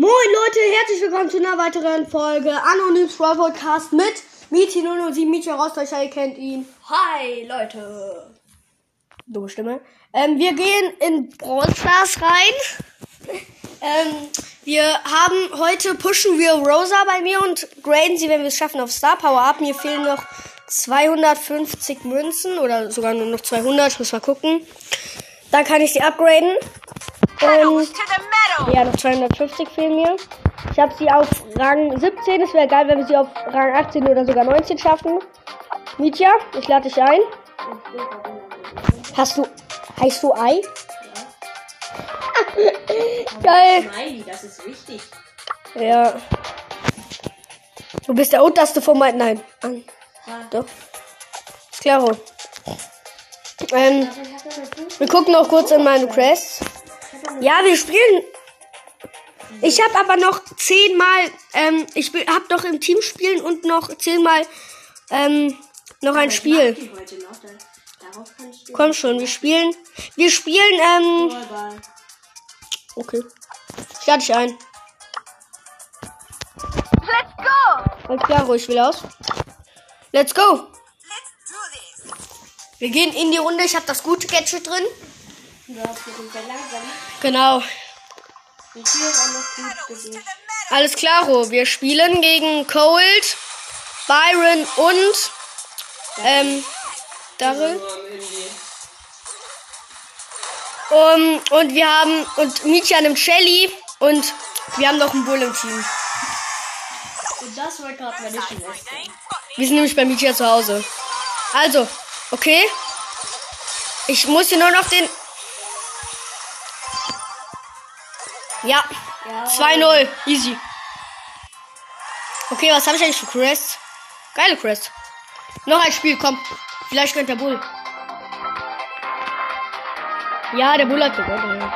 Moin Leute, herzlich willkommen zu einer weiteren Folge Anonyms Brawl Podcast mit Mieti 007, Mietje Rostocher, ihr kennt ihn. Hi, Leute. Dumme Stimme. Ähm, wir gehen in Brawl Stars rein. ähm, wir haben, heute pushen wir Rosa bei mir und graden sie, wenn wir es schaffen, auf Star Power ab. Mir fehlen noch 250 Münzen oder sogar nur noch 200, ich muss mal gucken. Dann kann ich sie upgraden. Und ja, noch 250 fehlen mir. Ich habe sie auf Rang 17. Es wäre geil, wenn wir sie auf Rang 18 oder sogar 19 schaffen. Mietja, ich lade dich ein. Hast du. Heißt du Ei? geil. Smiley, das ist wichtig. Ja. Du bist der unterste von meinen. Nein. An. Doch. Ist klaro. Ähm, wir gucken noch kurz in meine Quests. Ja, wir spielen. Ich habe aber noch zehnmal. Ähm, ich habe doch im Team spielen und noch zehnmal ähm, noch ein Spiel. Die heute noch, da, darauf kann ich dir Komm schon, wir spielen. Wir spielen. Ähm, okay. Ich lade dich ein. Let's go! Alles klar, ruhig will aus. Let's go. Let's do this! Wir gehen in die Runde. Ich habe das gute Gadget drin. Du hast hier sehr langsam. Genau. Alles klaro. Wir spielen gegen Cold, Byron und ähm, Daryl. Um, und wir haben und Mietja nimmt Shelly und wir haben noch einen Bull im Team. Und das war gerade meine Schwester. Wir sind nämlich bei Mietja zu Hause. Also, okay. Ich muss hier nur noch den. Ja, Ja. 2-0. Easy. Okay, was habe ich eigentlich für Crest? Geile Crest. Noch ein Spiel, komm. Vielleicht gönnt der Bull. Ja, der Bull hat gewonnen.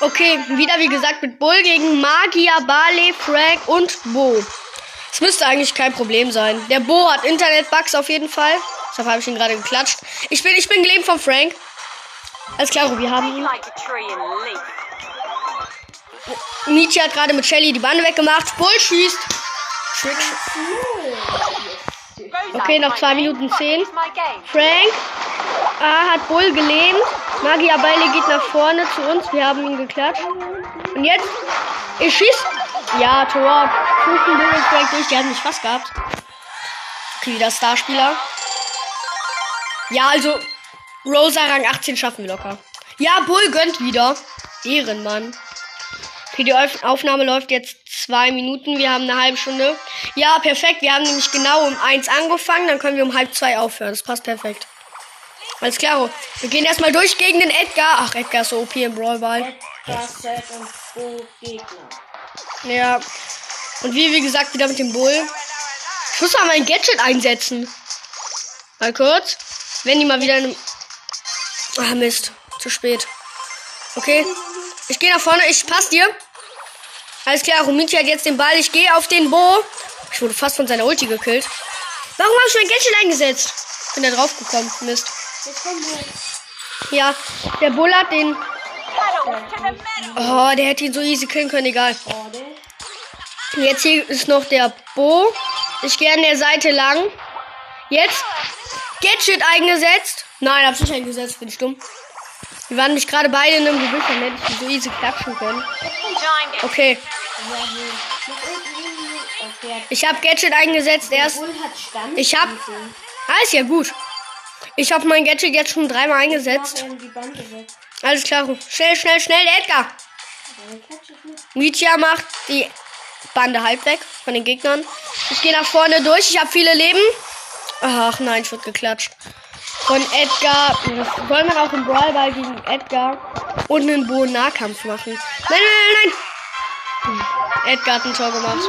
Okay, wieder wie gesagt mit Bull gegen Magier, Barley, Frag und Bo. Es müsste eigentlich kein Problem sein. Der Bo hat Internet-Bugs auf jeden Fall. Deshalb habe ich ihn gerade geklatscht. Ich bin, ich bin gelebt von Frank. Alles klar, wir haben ihn. A. Nietzsche hat gerade mit Shelly die Bande weggemacht. Bull schießt. Trick. Okay, noch zwei Minuten zehn. It's my game. Frank ah, hat Bull gelähmt. Magier Beile geht nach vorne zu uns. Wir haben ihn geklatscht. Und jetzt, ich schieß. Ja, Tor. Fußen Bull und Frank durch. Die haben mich fast gehabt. Okay, wieder Starspieler. Ja, also Rosa Rang 18 schaffen wir locker. Ja, Bull gönnt wieder. Ehrenmann. Okay, die Auf Aufnahme läuft jetzt zwei Minuten. Wir haben eine halbe Stunde. Ja, perfekt. Wir haben nämlich genau um eins angefangen. Dann können wir um halb zwei aufhören. Das passt perfekt. Alles klar. Wir gehen erstmal durch gegen den Edgar. Ach, Edgar ist so OP im Brawlball. Ja. Und wie, wie gesagt, wieder mit dem Bull. Ich muss mal mein Gadget einsetzen. Mal kurz. Wenn die mal wieder in einem... Ah, Mist. Zu spät. Okay. Ich gehe nach vorne. Ich pass dir. Alles klar, Rumiti hat jetzt den Ball. Ich gehe auf den Bo. Ich wurde fast von seiner Ulti gekillt. Warum habe ich mein Gadget eingesetzt? Bin da drauf gekommen. Mist. Ja, der Bull hat den... Oh, der hätte ihn so easy killen können. Egal. Jetzt hier ist noch der Bo. Ich gehe an der Seite lang. Jetzt Gadget eingesetzt. Nein, hab's nicht eingesetzt, bin ich dumm. Wir waren nämlich gerade beide in einem Gebüsch, dann hätte ich so easy klatschen können. Okay, ich habe Gadget eingesetzt erst. Ich hab. Ah, ist ja gut. Ich habe mein Gadget jetzt schon dreimal eingesetzt. Alles klar. Schnell, schnell, schnell, Edgar. Mietja macht die Bande halb weg von den Gegnern. Ich gehe nach vorne durch. Ich habe viele Leben. Ach nein, ich wurde geklatscht. Von Edgar. Das soll man auch im Brawlball gegen Edgar und einen Bo Nahkampf machen. Nein, nein, nein, nein. Edgar hat ein Tor gemacht.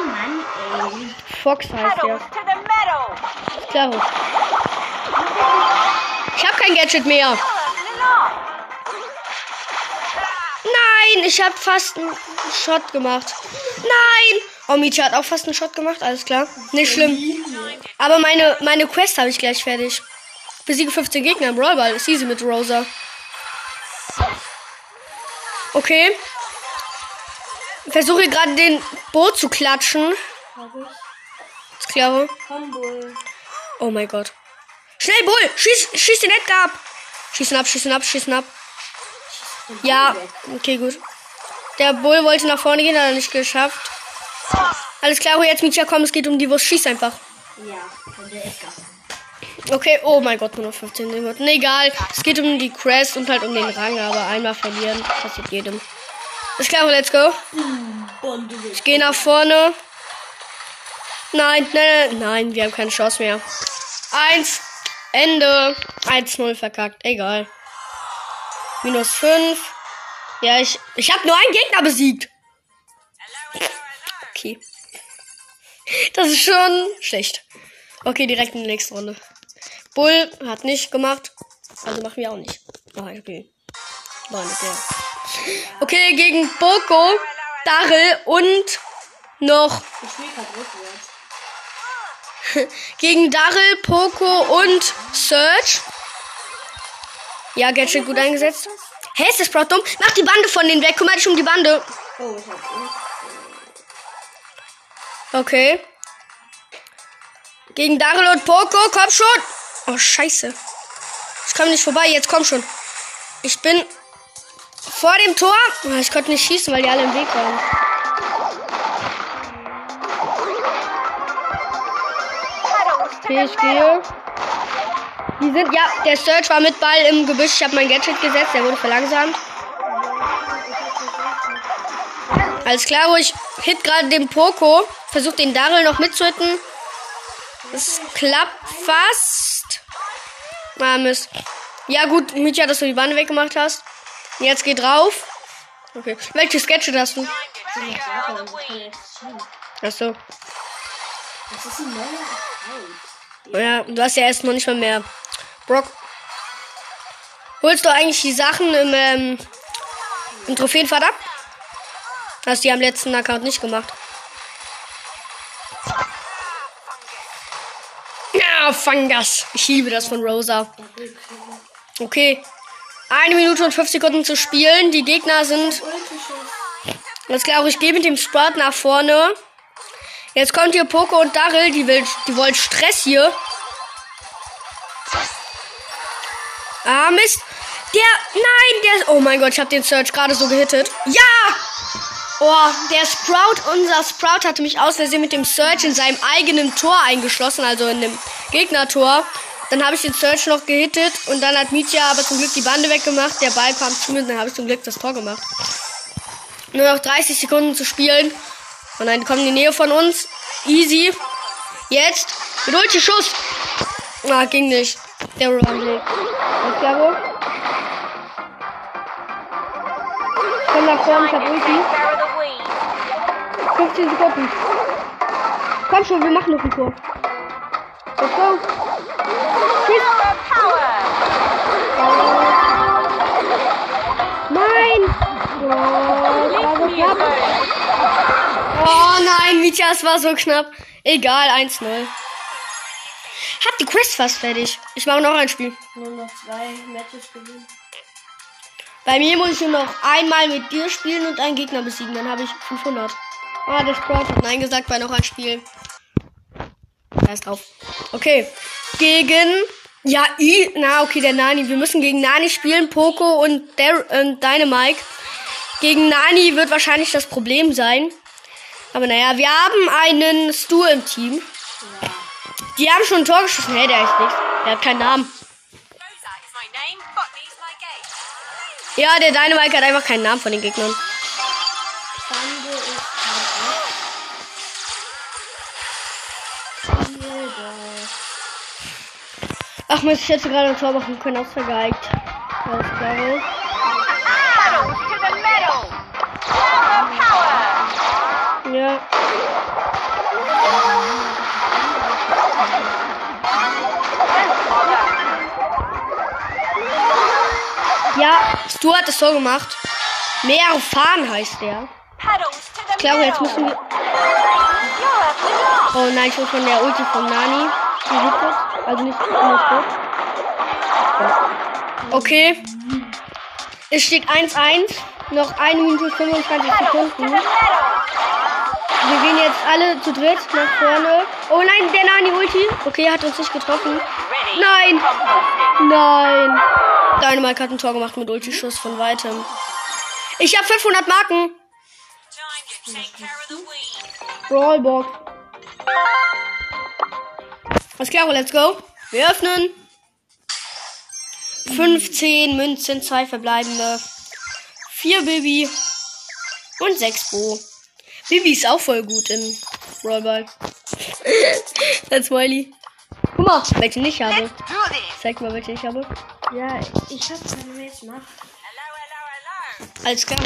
Ey. Fox heißt metal. Klar. Ich habe kein Gadget mehr. Nein, ich habe fast einen Shot gemacht. Nein. Oh, Micha hat auch fast einen Shot gemacht. Alles klar. Nicht schlimm. Aber meine, meine Quest habe ich gleich fertig. Besiege 15 Gegner im Brawlball. Ist easy mit Rosa. Okay. Versuche gerade den Boot zu klatschen. Ist klar. Oh mein Gott. Schnell, Bull! Schieß, schieß den Edgar ab! Schießen ab, schießen ab, schießen ab. Ja, okay, gut. Der Bull wollte nach vorne gehen, hat er nicht geschafft. Alles klar, jetzt Micha, komm, es geht um die Wurst. Schieß einfach. Ja, von der Edgar. Okay, oh mein Gott, nur noch 15 Sekunden. Egal, es geht um die Crest und halt um den Rang, aber einmal verlieren passiert jedem. Ist klar, let's go. Ich gehe nach vorne. Nein, nein, nein, nein, wir haben keine Chance mehr. Eins, Ende. 1-0 verkackt, egal. Minus 5. Ja, ich, ich habe nur einen Gegner besiegt. Okay. Das ist schon schlecht. Okay, direkt in die nächste Runde. Bull hat nicht gemacht. Also machen wir auch nicht. Ah, okay. Nicht der. Okay, gegen Boko, Darrell und noch gegen Darrell, Poco und Search. Ja, Gadget gut eingesetzt. Hä, ist das Sprout dumm? Mach die Bande von denen weg. Kümmere dich um die Bande. Oh, ich nicht. Okay. Gegen Darrell und Poco. Komm schon. Oh, scheiße. Ich komme nicht vorbei. Jetzt komm schon. Ich bin vor dem Tor. Oh, Ich konnte nicht schießen, weil die alle im Weg waren. Okay, ich gehe. Die sind, ja, der Search war mit Ball im Gebüsch. Ich habe mein Gadget gesetzt, der wurde verlangsamt. Alles klar, ich hit gerade den Poco. Versucht den Daryl noch mitzuhitten. Das klappt fast. Ah, Mist. Ja, gut, Mietja, dass du die Bande weggemacht hast. Jetzt geh drauf. Okay. Welche Sketche hast du? Achso. Ja, du hast ja erst noch nicht mal mehr. Brock. Holst du eigentlich die Sachen im, ähm, im Trophäenfahrt ab? Hast du am letzten Account nicht gemacht. Ja, fang das. Ich liebe das von Rosa. Okay. Eine Minute und fünf Sekunden zu spielen. Die Gegner sind. Alles klar, ich gehe mit dem Sprout nach vorne. Jetzt kommt hier Poco und Daryl. Die, will, die wollen Stress hier. Ah, Mist. Der. Nein, der. Oh mein Gott, ich habe den Search gerade so gehittet. Ja! Oh, der Sprout, unser Sprout hatte mich aus Versehen mit dem Search in seinem eigenen Tor eingeschlossen, also in dem Gegnertor. Dann habe ich den Search noch gehittet und dann hat Mietja aber zum Glück die Bande weggemacht. Der Ball kam zu mir und dann habe ich zum Glück das Tor gemacht. Nur noch 30 Sekunden zu spielen. Und dann kommen die Nähe von uns. Easy. Jetzt. Ulti Schuss. Ah, ging nicht. Der? Ich komm nach vorne, ich hab Ulti. 15 Sekunden. Komm schon, wir machen noch ein Tor. Let's go. Power. Nein. Oh. Oh nein, Mietja, es war so knapp. Egal, 1-0. Hab die Quest fast fertig. Ich mache noch ein Spiel. Nur noch zwei Matches gewinnen. Bei mir muss ich nur noch einmal mit dir spielen und einen Gegner besiegen. Dann habe ich 500. Ah, der Sprout hat Nein gesagt bei noch ein Spiel. Ist drauf. Okay. Gegen. Ja, I. Na, okay, der Nani. Wir müssen gegen Nani spielen. Poco und, der, und Dynamike. Gegen Nani wird wahrscheinlich das Problem sein. Aber naja, wir haben einen Stu im Team. Die haben schon ein Tor geschossen. Hey, der ist nichts. Der hat keinen Namen. Ja, der Dynamike hat einfach keinen Namen von den Gegnern. Ach, Mist, ich hätte gerade ein Tor machen können, hab's vergeigt. Power. Ja. Ja, Stu hat das Tor gemacht. Mehr fahren heißt der. Ich glaube, jetzt müssen wir. Oh nein, ich muss von der Ulti von Nani. Die. Also nicht, nicht gut. Okay. Es steht 1-1. Noch 1 Minute 25 Sekunden. Wir gehen jetzt alle zu dritt nach vorne. Oh nein, der Nani Ulti. Okay, hat uns nicht getroffen. Nein. Nein. Dynamite hat ein Tor gemacht mit Ulti-Schuss von weitem. Ich habe 500 Marken. Brawlbox. Was klar, let's go. Wir öffnen. 15 Münzen, 2 verbleibende. 4 Bibi. Und 6 Bo. Bibi ist auch voll gut in Brawlball. das Smiley. Guck mal, welche ich habe. Zeig mal, welche ich habe. Ja, ich hab's jetzt nach. Hello, hello, hello. Alles klar.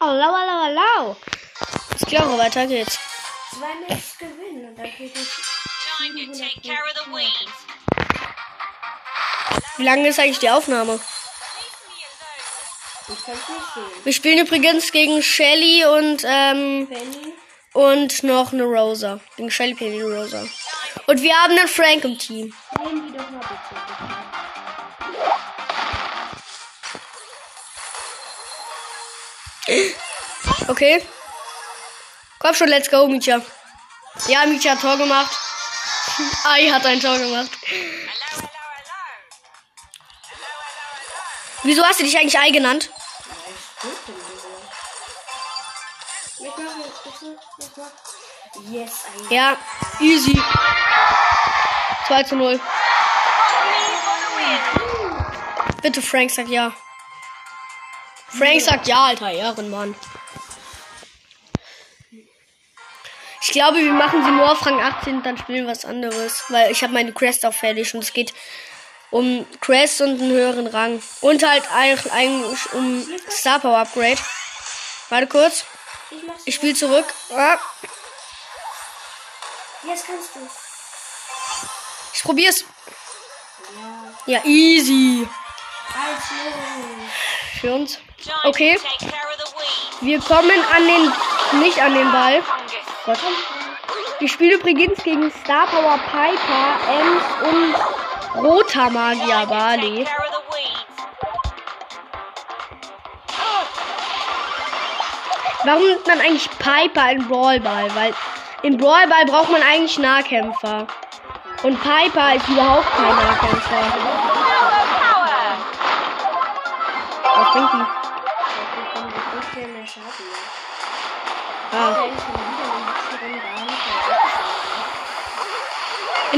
Hallo, hallo, hallo. Alles klar, weiter geht's. Zwei Matches gewinnen und dann krieg ich. Wie lange ist eigentlich die Aufnahme? Wir spielen übrigens gegen Shelly und ähm, Penny. und noch eine Rosa. Gegen Shelly, Penny und Rosa. Und wir haben einen Frank im Team. Okay. Komm schon, let's go, Micha. Ja, Micha hat Tor gemacht. Ai hat ein Tor gemacht. Wieso hast du dich eigentlich Ei genannt? Ja, easy. 2 zu 0. Bitte, Frank sagt ja. Frank sagt ja, alter Ehrenmann. Ich glaube, wir machen sie nur auf Rang 18, dann spielen wir was anderes. Weil ich habe meine Quest auch fertig und es geht um Quest und einen höheren Rang. Und halt eigentlich um Star Power Upgrade. Warte kurz. Ich spiele zurück. Ah, Jetzt kannst du. ich probier's. Ja, easy. 1 Für uns. Okay. Wir kommen an den, nicht an den Ball. Gott. Wir spielen übrigens gegen Star Power Piper, Ems und Roter Magier Barley. Warum nimmt man eigentlich Piper in Brawlball? Weil im Brawlball braucht man eigentlich Nahkämpfer. Und Piper ist überhaupt kein Nahkämpfer. Was bringt die? Ah, Eigentlich schon wieder in der letzten Runde gar nicht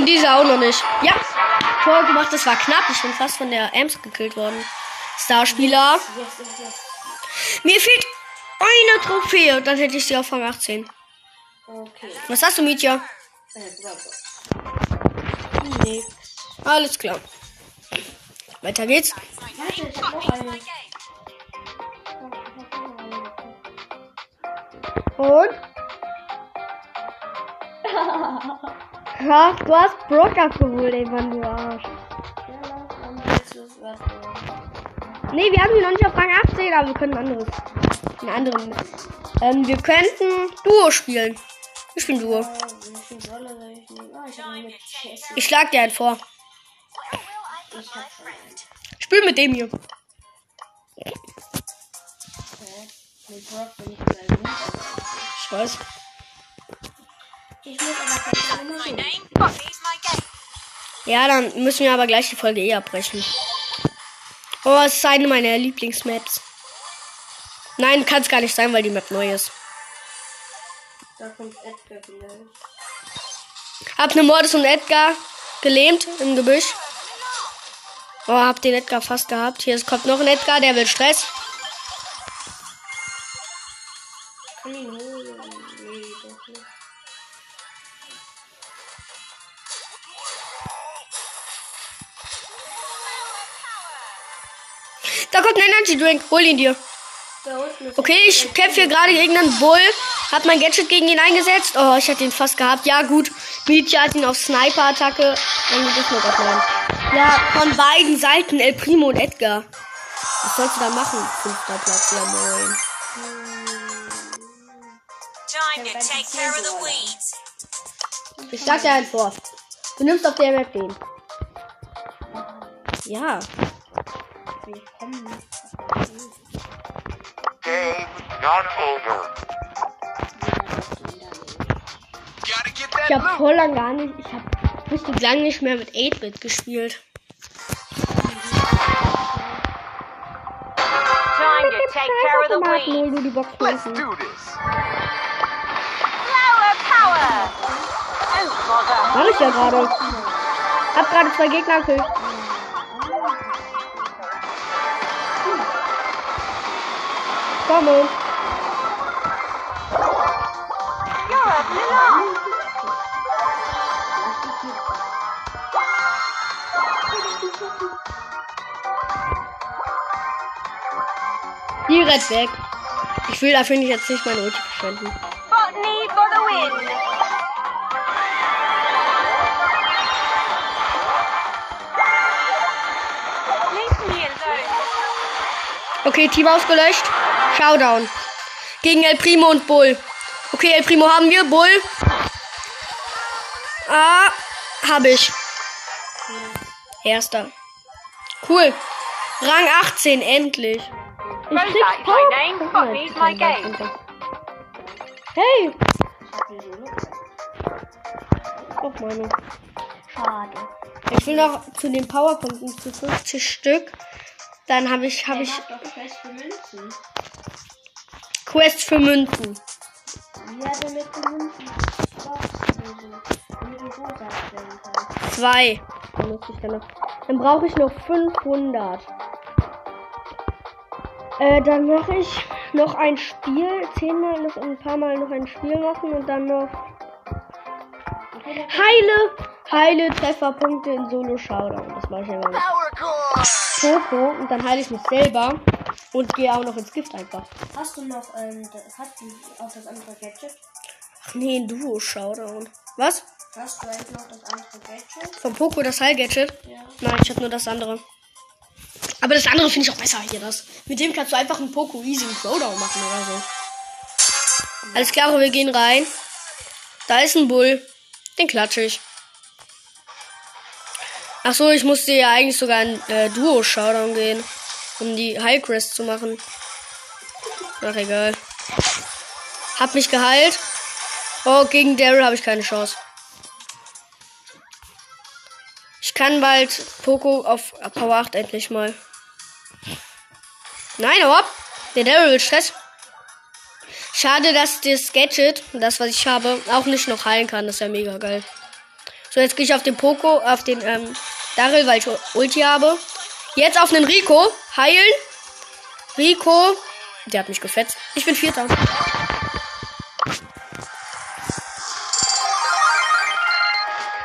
in dieser auch noch nicht. Ja, Tor gemacht, das war knapp. Ich bin fast von der Ems gekillt worden. Starspieler. Yes, yes, yes. Mir fehlt eine Trophäe. Dann hätte ich sie auf Rang 18. Okay. Was hast du, Mietja? Nee. Alles klar. Weiter geht's. Und? Ach, du hast Brock abgeholt, ey, Mann, du Arsch. Nee, wir haben die noch nicht auf Rang 18, aber wir können ein anderes. Einen anderen. Ähm, wir könnten Duo spielen. Wir spielen Duo. Ich ich. Ich schlag dir einen vor. Ich. Spiel mit dem hier. Bin ich. Ich weiß. Ich muss aber keine. Ja, dann müssen wir aber gleich die Folge eh abbrechen. Oh, es ist eine meiner Lieblingsmaps. Nein, kann es gar nicht sein, weil die Map neu ist. Da kommt Edgar vielleicht. Hab ne Mordes und Edgar gelähmt im Gebüsch. Oh, hab den Edgar fast gehabt. Hier kommt noch ein Edgar, der will Stress. Kommt ein Energy Drink. Hol ihn dir. Okay, ich kämpfe hier gerade gegen einen Bull. Hab mein Gadget gegen ihn eingesetzt. Oh, ich hatte ihn fast gehabt. Ja, gut. Mietje hat ihn auf Sniper-Attacke. Nein. Ja, von beiden Seiten El Primo und Edgar. Was sollst du da machen? Fünfter Platz, ja moin. Ich sag dir einen vor. Du nimmst auf der Map den. Ja. Wir kommen nicht. Game not over. Gotta get Ich habe voll lang gar nicht. Ich habe richtig lang nicht mehr mit 8-Bit gespielt. Time to take care of the weeds. Let's do this. Flower power. Oh bother. Mach ich ja gerade. Hab gerade zwei Gegner gekillt. Block. Direkt weg. Ich will dafür nicht jetzt nicht meine Ulti verschwenden. Okay, Team ausgelöscht. Showdown. Gegen El Primo und Bull. Okay, El Primo haben wir. Bull. Ah, hab ich. Erster. Cool. Rang 18, endlich. Ich krieg Power-. Hey. Hab. Och, meine. Schade. Ich will noch zu den Powerpunkten zu 50 Stück. Dann habe ich, habe Ich hab doch fest für Münzen. Quest für Münzen. Ja, damit du Münzen. Zwei. Dann muss ich dann noch. Dann brauche ich noch 500. Äh, dann mache ich noch ein Spiel. Zehnmal noch ein paar Mal noch ein Spiel machen und dann noch heile, heile Trefferpunkte in Solo Showdown. Das mache ich immer mit. Poco und dann heile ich mich selber und gehe auch noch ins Gift einfach. Hast du noch, ähm, das, hat die auch das andere Gadget? Ach nee, ein Duo Showdown. Was? Hast du eigentlich noch das andere Gadget? Von Poco das Heil-Gadget? Ja. Nein, ich habe nur das andere. Aber das andere finde ich auch besser hier, das. Mit dem kannst du einfach einen Poco Easy und Throwdown machen oder so. Alles klar, wir gehen rein. Da ist ein Bull. Den klatsche ich. Ach so, ich musste ja eigentlich sogar ein äh, Duo-Showdown gehen. Um die High Crest zu machen. Ach, egal. Hab mich geheilt. Oh, gegen Daryl habe ich keine Chance. Ich kann bald Poco auf Power 8 endlich mal. Nein, hau ab! Der Daryl will Stress. Schade, dass das Gadget, das was ich habe, auch nicht noch heilen kann. Das ist ja mega geil. So, jetzt gehe ich auf den Poco, auf den ähm, Daryl, weil ich Ulti habe. Jetzt auf den Rico. Heilen. Rico. Der hat mich gefetzt. Ich bin Vierter.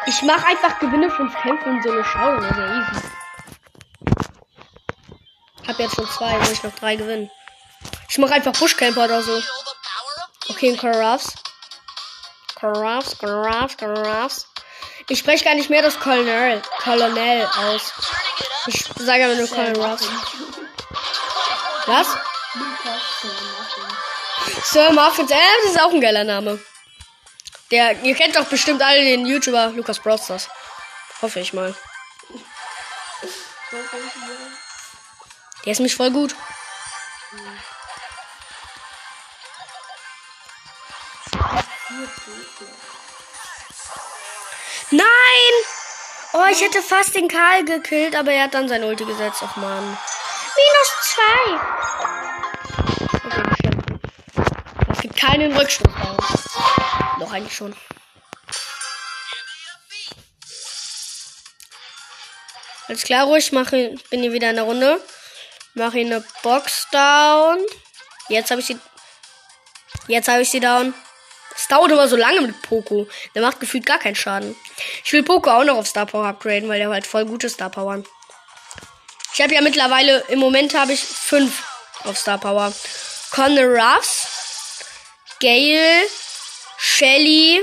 Ich mache einfach Gewinne fünf Kämpfe in so eine Schau. Das ist ja easy. Hab jetzt schon zwei, will ich noch drei gewinnen. Ich mache einfach Buschcamper oder so. Okay, ein Carafs. Carafs, Carafs, Carafs. Ich spreche gar nicht mehr das Colonel, Colonel aus. Ich sage aber nur Colonel Ruffs. Was? Sir Muffins, äh, das ist auch ein geiler Name. Der, ihr kennt doch bestimmt alle den YouTuber Lukas Brosters. Hoffe ich mal. Der ist mich voll gut. Nein! Oh, ich hätte fast den Karl gekillt, aber er hat dann sein Ulti gesetzt. Ach man. Minus zwei. Okay, schlimm. Es gibt keinen Rückstoß bei. Doch, eigentlich schon. Alles klar, ruhig, mache, bin hier wieder in der Runde. Mache hier eine Box down. Jetzt habe ich sie. Jetzt habe ich sie down. Es dauert aber so lange mit Poco. Der macht gefühlt gar keinen Schaden. Ich will Poco auch noch auf Star Power upgraden, weil der halt voll gute Star Power. Ich habe ja mittlerweile, im Moment habe ich fünf auf Star Power. Connor Ruffs, Gale, Shelly,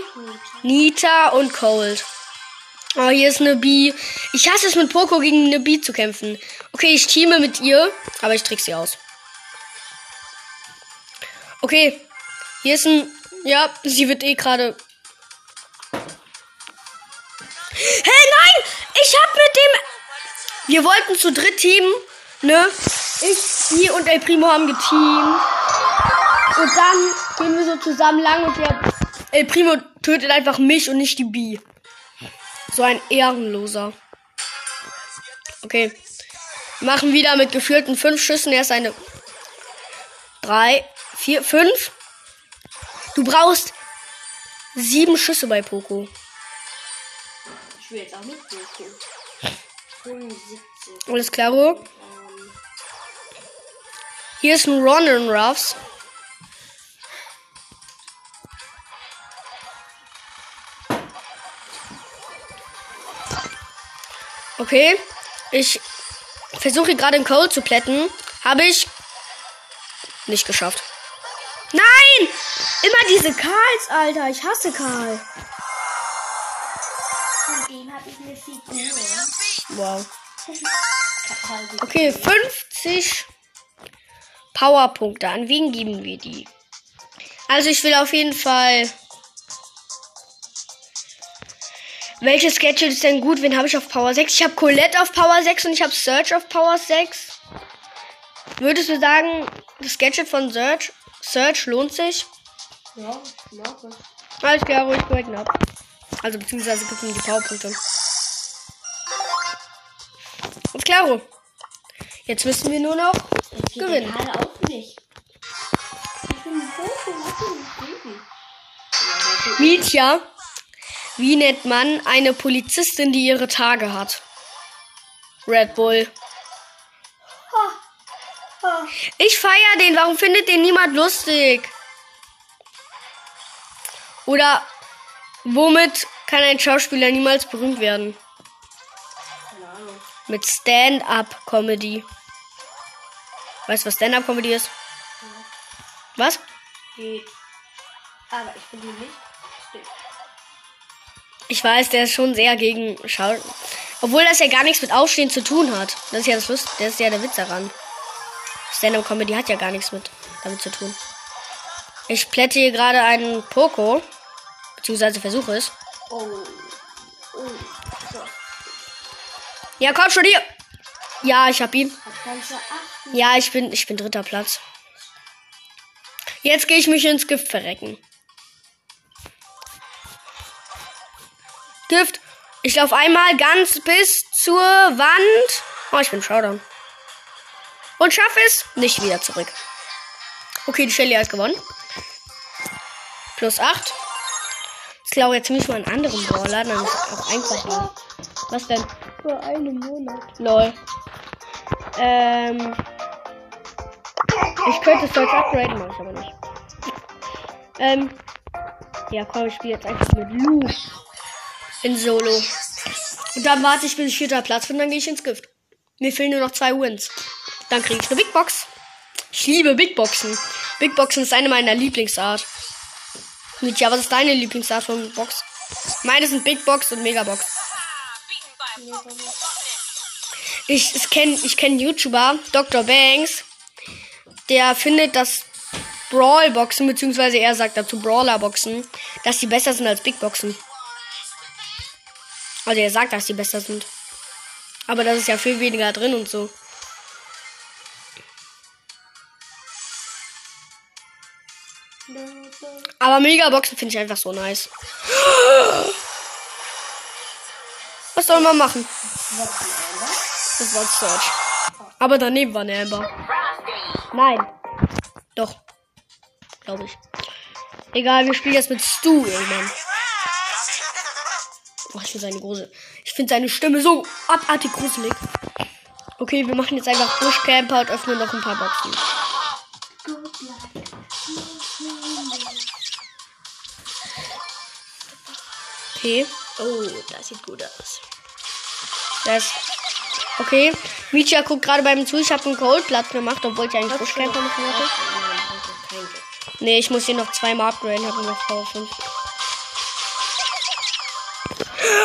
Nita und Cold. Oh, hier ist eine Bee. Ich hasse es mit Poco gegen eine Bee zu kämpfen. Okay, ich teame mit ihr, aber ich trick sie aus. Okay, hier ist ein. Ja, sie wird eh gerade. Hey, nein! Ich hab mit dem. Wir wollten zu dritt teamen, ne? Ich, die und El Primo haben geteamt. Und dann gehen wir so zusammen lang und der El Primo tötet einfach mich und nicht die Bi. So ein Ehrenloser. Okay. Machen wieder mit geführten fünf Schüssen erst eine. Drei, vier, fünf. Du brauchst sieben Schüsse bei Poco. Ich will jetzt auch nicht Poco. 75. Alles klaro? Hier ist ein Ron in Ruffs. Okay. Ich versuche gerade einen Cole zu plätten. Habe ich nicht geschafft. Nein! Immer diese Karls, Alter. Ich hasse Karl. Von dem habe ich eine Figur. Wow. Okay, 50 Powerpunkte. An wen geben wir die? Also ich will auf jeden Fall. Welches Gadget ist denn gut? Wen habe ich auf Power 6? Ich habe Colette auf Power 6 und ich habe Search auf Power 6. Würdest du sagen, das Gadget von Search, Search lohnt sich? Ja, mag es. Alles klar, ruhig breaken ab. Also beziehungsweise gib mir die Powerpunkte. Alles klar. Jetzt müssen wir nur noch gewinnen. Gerade auch nicht. Ich bin geben? Mietja, wie nennt man eine Polizistin, die ihre Tage hat? Red Bull. Ich feier den. Warum findet den niemand lustig? Oder womit kann ein Schauspieler niemals berühmt werden? Keine Ahnung. Mit Stand-up-Comedy. Weißt du, was Stand-up-Comedy ist? Was? Geht. Aber ich bin hier nicht. Ich weiß, der ist schon sehr gegen Schau. Obwohl das ja gar nichts mit Aufstehen zu tun hat. Das ist ja das Lust, das ist ja der Witz daran. Stand-up Comedy hat ja gar nichts mit damit zu tun. Ich plätte hier gerade einen Poco. Beziehungsweise versuche es. Ja, komm schon hier. Ja, ich hab ihn. Ja, ich bin, ich bin dritter Platz. Jetzt gehe ich mich ins Gift verrecken. Gift. Ich laufe einmal ganz bis zur Wand. Oh, ich bin Showdown. Und schaffe es nicht wieder zurück. Okay, die Shelly hat gewonnen. Plus 8. Ich glaube, jetzt müssen wir einen anderen Brawler, dann ist es auch einfacher. Was denn? Für einen Monat. Lol. Ähm. Ich könnte es jetzt upgraden, mache ich aber nicht. Ähm. Ja, komm, ich spiele jetzt einfach mit Lu. In Solo. Und dann warte ich, bis ich vierter Platz bin, dann gehe ich ins Gift. Mir fehlen nur noch zwei Wins. Dann kriege ich eine Big Box. Ich liebe Big Boxen. Big Boxen ist eine meiner Lieblingsart. Mietja, was ist deine Lieblingsart von Box? Meine sind Big Box und Megabox. Ich, kenne ich kenn YouTuber, Dr. Banks, der findet, dass Brawl-Boxen, beziehungsweise er sagt dazu Brawler-Boxen, dass die besser sind als Big Boxen. Also er sagt, dass die besser sind. Aber das ist ja viel weniger drin und so. Aber Megaboxen finde ich einfach so nice. Was soll man machen? Das war Search. Aber daneben war eine Amber. Nein. Doch. Glaube ich. Egal, wir spielen jetzt mit Stu irgendwann. Oh, ich finde seine große. Ich finde seine Stimme so abartig gruselig. Okay, wir machen jetzt einfach Buschcamper und öffnen noch ein paar Boxen. Okay. Oh, das sieht gut aus. Das. Okay. Micha guckt gerade beim zu. Ich habe einen Goldplatz gemacht, obwohl ich eigentlich Buschcamper machen wollte. Nee, ich muss hier noch zweimal upgraden. Habe noch Power 5.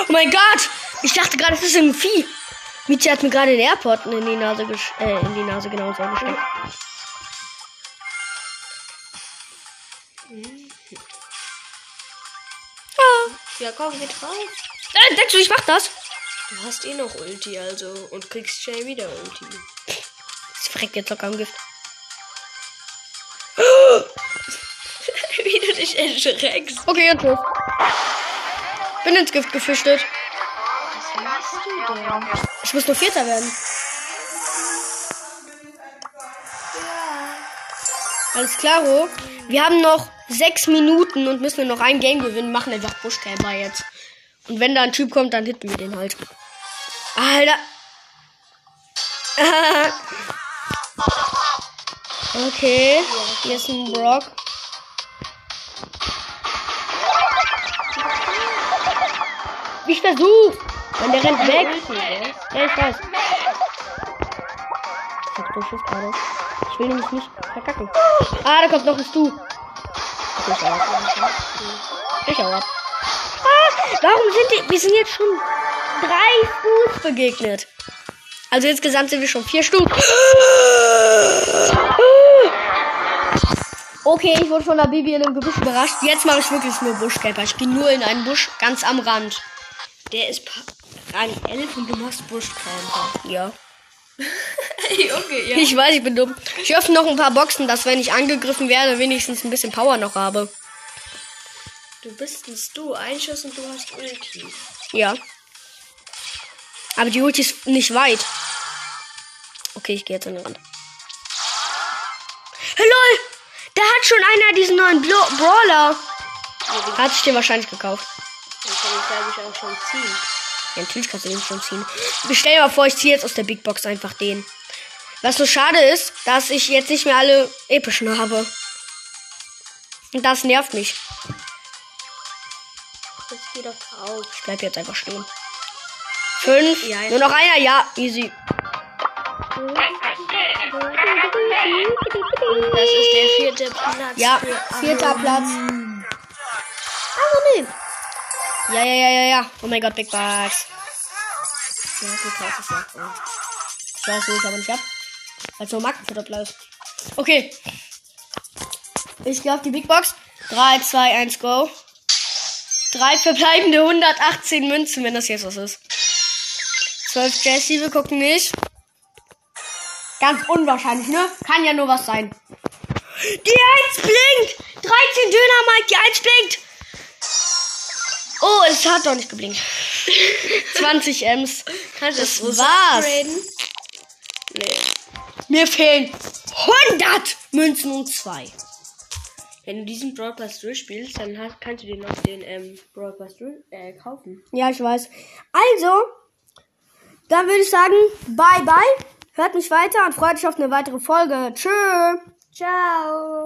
Oh mein Gott! Ich dachte gerade, es ist ein Vieh. Michi hat mir gerade den Airport in die Nase gesch äh, in die Nase genau so gesteckt. Ja, komm, geht raus. Äh, denkst du, ich mach das? Du hast eh noch Ulti, also. Und kriegst schnell wieder Ulti. Sie verreckt jetzt locker am Gift. Wie du dich erschreckst. Okay, jetzt los. Bin ins Gift geflüchtet. Was machst du denn? Ich muss nur Vierter werden. Alles klaro. Wir haben noch sechs Minuten und müssen noch ein Game gewinnen. Machen einfach Buschcamper jetzt. Und wenn da ein Typ kommt, dann hitten wir den halt. Alter. okay. Hier ist ein Brock. Ich versuch. Und der rennt weg. Ja, ich weiß. Ich hab Schiss gerade. Ich will nämlich nicht verkacken. Ah, da kommt noch ein Stu. Ich ab. Ich hau ab. Ah, warum sind die... Wir sind jetzt schon drei Stus begegnet. Also insgesamt sind wir schon vier Stus. Okay, ich wurde von der Bibi in einem Gebüsch überrascht. Jetzt mache ich wirklich nur Buschcamper. Ich gehe nur in einen Busch ganz am Rand. Der ist Rang 11 und du machst Buschcamper. Ja. okay, ja. Ich weiß, ich bin dumm. Ich öffne noch ein paar Boxen, dass wenn ich angegriffen werde, wenigstens ein bisschen Power noch habe. Du bist ein Stu, ein Schuss und du hast Ulti. Ja. Aber die Ulti ist nicht weit. Okay, ich gehe jetzt an den Rand. Hey, lol! Da hat schon einer diesen neuen Blo Brawler. Hat sich den wahrscheinlich gekauft. Dann kann ich, glaube ich, auch schon ziehen. Ja, natürlich kannst du den schon ziehen. Ich stell dir mal vor, ich ziehe jetzt aus der Big Box einfach den. Was so schade ist, dass ich jetzt nicht mehr alle epischen habe. Und das nervt mich. Jetzt geh doch auf. Ich bleib jetzt einfach stehen. Fünf. Ja, Nur noch einer. Ja, easy. Das ist der vierte Platz. Ja, vierter. Platz. Also nee. Ja, ja, ja, ja, ja. Oh mein Gott, Big Box. Ja, krass, das sagt so. Ich weiß, ich aber nicht hab. Weil es nur Markenverdoppler ist. Okay. Ich gehe auf die Big Box. 3, 2, 1, go. Drei verbleibende 118 Münzen, wenn das jetzt was ist. 12 Jesse, wir gucken nicht. Ganz unwahrscheinlich, ne? Kann ja nur was sein. Die 1 blinkt! 13 Döner, Mike, die 1 blinkt! Oh, es hat doch nicht geblinkt. 20 Ms. Kannst du das, Das so war's. Nee. Mir fehlen 100 Münzen und 2. Wenn du diesen Broadcast durchspielst, dann hast, kannst du dir noch den ähm, Broadcast durch, äh, kaufen. Ja, ich weiß. Also, dann würde ich sagen, bye bye. Hört mich weiter und freut euch auf eine weitere Folge. Tschö. Ciao.